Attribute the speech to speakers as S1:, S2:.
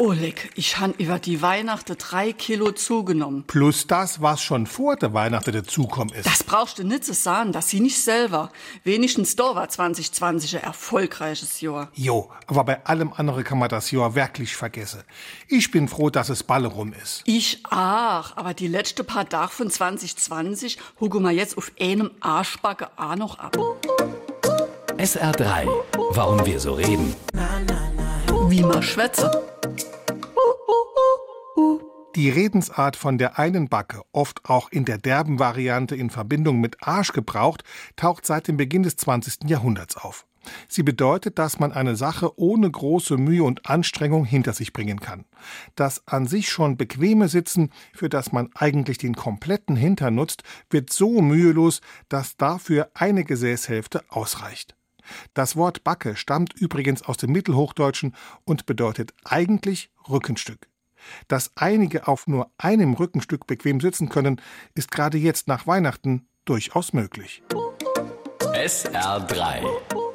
S1: Oleg, ich han über die Weihnachten drei Kilo zugenommen.
S2: Plus das, was schon vor der Weihnachten dazukommen ist.
S1: Das brauchst du nicht zu sagen, dass sie nicht selber. Wenigstens da war 2020 ein erfolgreiches Jahr.
S2: Jo, aber bei allem anderen kann man das Jahr wirklich vergessen. Ich bin froh, dass es balle rum ist.
S1: Ich ach, aber die letzte paar Tage von 2020 hucken wir jetzt auf einem Arschbacke auch noch ab.
S3: SR3. Warum wir so reden.
S1: Wie schwätze.
S2: Die Redensart von der einen Backe, oft auch in der derben Variante in Verbindung mit Arsch gebraucht, taucht seit dem Beginn des 20. Jahrhunderts auf. Sie bedeutet, dass man eine Sache ohne große Mühe und Anstrengung hinter sich bringen kann. Das an sich schon bequeme Sitzen, für das man eigentlich den kompletten Hintern nutzt, wird so mühelos, dass dafür eine Gesäßhälfte ausreicht. Das Wort Backe stammt übrigens aus dem Mittelhochdeutschen und bedeutet eigentlich Rückenstück. Dass einige auf nur einem Rückenstück bequem sitzen können, ist gerade jetzt nach Weihnachten durchaus möglich.
S3: SR3